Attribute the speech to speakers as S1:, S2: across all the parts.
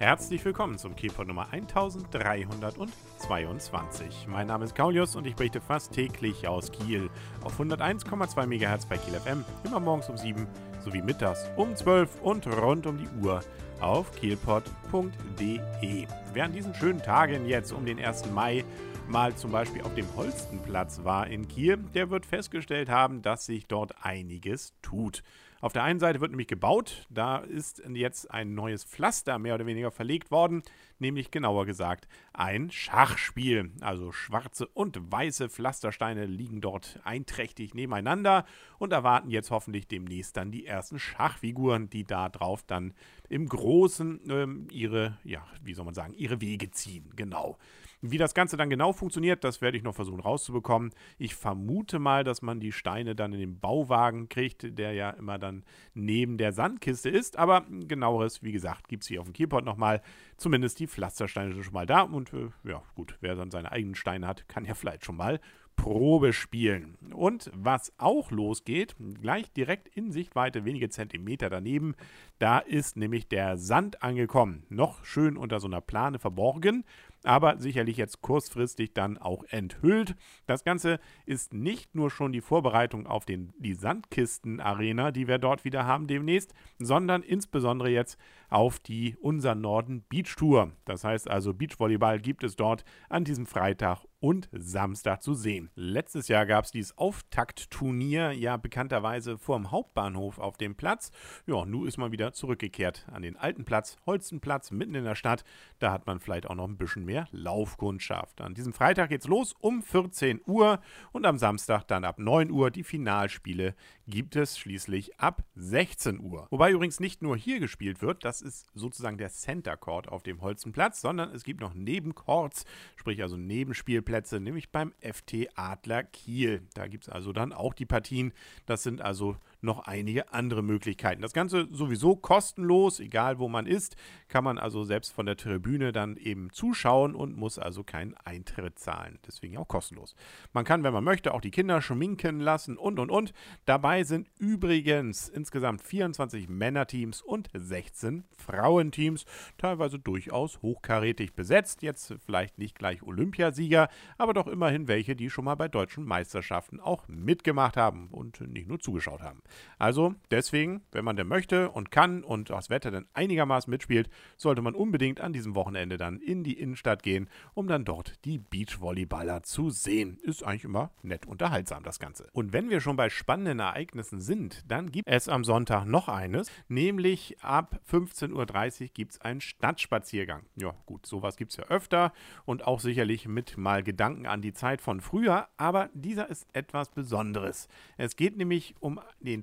S1: Herzlich willkommen zum Kielpot Nummer 1322. Mein Name ist Kaulius und ich berichte fast täglich aus Kiel auf 101,2 MHz bei Kiel FM, immer morgens um 7 sowie mittags um 12 und rund um die Uhr auf kielpot.de. Wer an diesen schönen Tagen jetzt um den 1. Mai mal zum Beispiel auf dem Holstenplatz war in Kiel, der wird festgestellt haben, dass sich dort einiges tut. Auf der einen Seite wird nämlich gebaut, da ist jetzt ein neues Pflaster mehr oder weniger verlegt worden, nämlich genauer gesagt ein Schachspiel. Also schwarze und weiße Pflastersteine liegen dort einträchtig nebeneinander und erwarten jetzt hoffentlich demnächst dann die ersten Schachfiguren, die da drauf dann im Großen ähm, ihre, ja, wie soll man sagen, ihre Wege ziehen. Genau. Wie das Ganze dann genau funktioniert, das werde ich noch versuchen rauszubekommen. Ich vermute mal, dass man die Steine dann in den Bauwagen kriegt, der ja immer dann neben der Sandkiste ist. Aber genaueres, wie gesagt, gibt es hier auf dem Kielpot nochmal. Zumindest die Pflastersteine sind schon mal da. Und äh, ja, gut, wer dann seine eigenen Steine hat, kann ja vielleicht schon mal Probe spielen. Und was auch losgeht, gleich direkt in Sichtweite, wenige Zentimeter daneben, da ist nämlich der Sand angekommen. Noch schön unter so einer Plane verborgen aber sicherlich jetzt kurzfristig dann auch enthüllt. Das Ganze ist nicht nur schon die Vorbereitung auf den, die Sandkisten-Arena, die wir dort wieder haben demnächst, sondern insbesondere jetzt auf die Unser Norden Beach Tour. Das heißt also, Beachvolleyball gibt es dort an diesem Freitag und Samstag zu sehen. Letztes Jahr gab es dieses Auftaktturnier ja bekannterweise vor dem Hauptbahnhof auf dem Platz. Ja, nun ist man wieder zurückgekehrt an den alten Platz, Holzenplatz, mitten in der Stadt. Da hat man vielleicht auch noch ein bisschen mehr Laufkundschaft. An diesem Freitag geht's los um 14 Uhr und am Samstag dann ab 9 Uhr. Die Finalspiele gibt es schließlich ab 16 Uhr. Wobei übrigens nicht nur hier gespielt wird, das ist sozusagen der Center Court auf dem Holzenplatz, sondern es gibt noch Nebencourts, sprich also Nebenspielplätze, nämlich beim FT Adler Kiel. Da gibt es also dann auch die Partien. Das sind also noch einige andere Möglichkeiten. Das Ganze sowieso kostenlos, egal wo man ist, kann man also selbst von der Tribüne dann eben zuschauen und muss also keinen Eintritt zahlen. Deswegen auch kostenlos. Man kann, wenn man möchte, auch die Kinder schminken lassen und und und. Dabei sind übrigens insgesamt 24 Männerteams und 16 Frauenteams, teilweise durchaus hochkarätig besetzt. Jetzt vielleicht nicht gleich Olympiasieger, aber doch immerhin welche, die schon mal bei deutschen Meisterschaften auch mitgemacht haben und nicht nur zugeschaut haben. Also deswegen, wenn man denn möchte und kann und das Wetter dann einigermaßen mitspielt, sollte man unbedingt an diesem Wochenende dann in die Innenstadt gehen, um dann dort die Beachvolleyballer zu sehen. Ist eigentlich immer nett unterhaltsam, das Ganze. Und wenn wir schon bei spannenden Ereignissen sind, dann gibt es am Sonntag noch eines, nämlich ab 15.30 Uhr gibt es einen Stadtspaziergang. Ja, gut, sowas gibt es ja öfter und auch sicherlich mit mal Gedanken an die Zeit von früher, aber dieser ist etwas Besonderes. Es geht nämlich um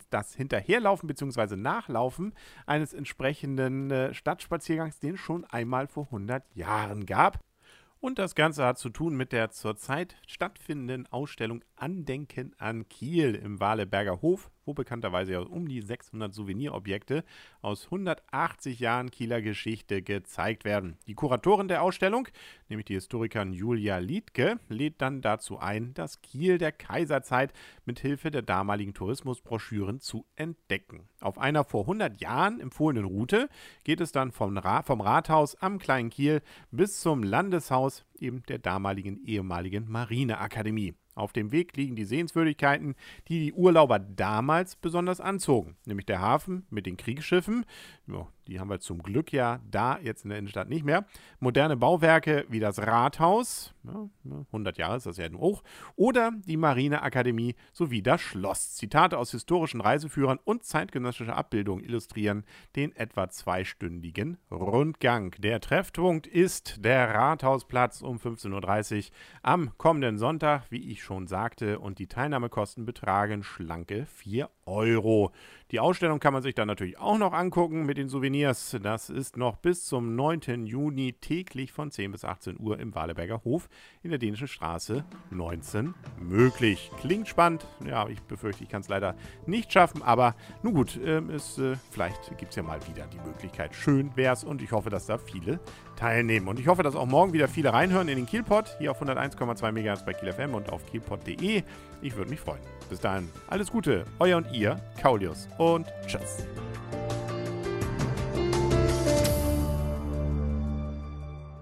S1: das Hinterherlaufen bzw. Nachlaufen eines entsprechenden äh, Stadtspaziergangs, den schon einmal vor 100 Jahren gab. Und das Ganze hat zu tun mit der zurzeit stattfindenden Ausstellung Andenken an Kiel im Waleberger Hof wo bekannterweise um die 600 Souvenirobjekte aus 180 Jahren Kieler Geschichte gezeigt werden. Die Kuratorin der Ausstellung, nämlich die Historikerin Julia Liedke, lädt dann dazu ein, das Kiel der Kaiserzeit mit Hilfe der damaligen Tourismusbroschüren zu entdecken. Auf einer vor 100 Jahren empfohlenen Route geht es dann vom, Ra vom Rathaus am Kleinen Kiel bis zum Landeshaus eben der damaligen ehemaligen Marineakademie. Auf dem Weg liegen die Sehenswürdigkeiten, die die Urlauber damals besonders anzogen, nämlich der Hafen mit den Kriegsschiffen, die haben wir zum Glück ja da jetzt in der Innenstadt nicht mehr. Moderne Bauwerke wie das Rathaus, ja, 100 Jahre ist das ja nun auch, oder die Marineakademie sowie das Schloss. Zitate aus historischen Reiseführern und zeitgenössischer Abbildungen illustrieren den etwa zweistündigen Rundgang. Der Treffpunkt ist der Rathausplatz um 15.30 Uhr am kommenden Sonntag, wie ich schon sagte, und die Teilnahmekosten betragen schlanke 4 Euro. Die Ausstellung kann man sich dann natürlich auch noch angucken mit den Souvenirs. Das ist noch bis zum 9. Juni täglich von 10 bis 18 Uhr im Waleberger Hof in der Dänischen Straße 19 möglich. Klingt spannend. Ja, ich befürchte, ich kann es leider nicht schaffen, aber nun gut, äh, es, äh, vielleicht gibt es ja mal wieder die Möglichkeit. Schön wäre es und ich hoffe, dass da viele teilnehmen. Und ich hoffe, dass auch morgen wieder viele reinhören in den Kielpot, hier auf 101,2 MHz bei Kiel FM und auf kielpot.de. Ich würde mich freuen. Bis dahin, alles Gute, euer und ihr, Kaulius und tschüss.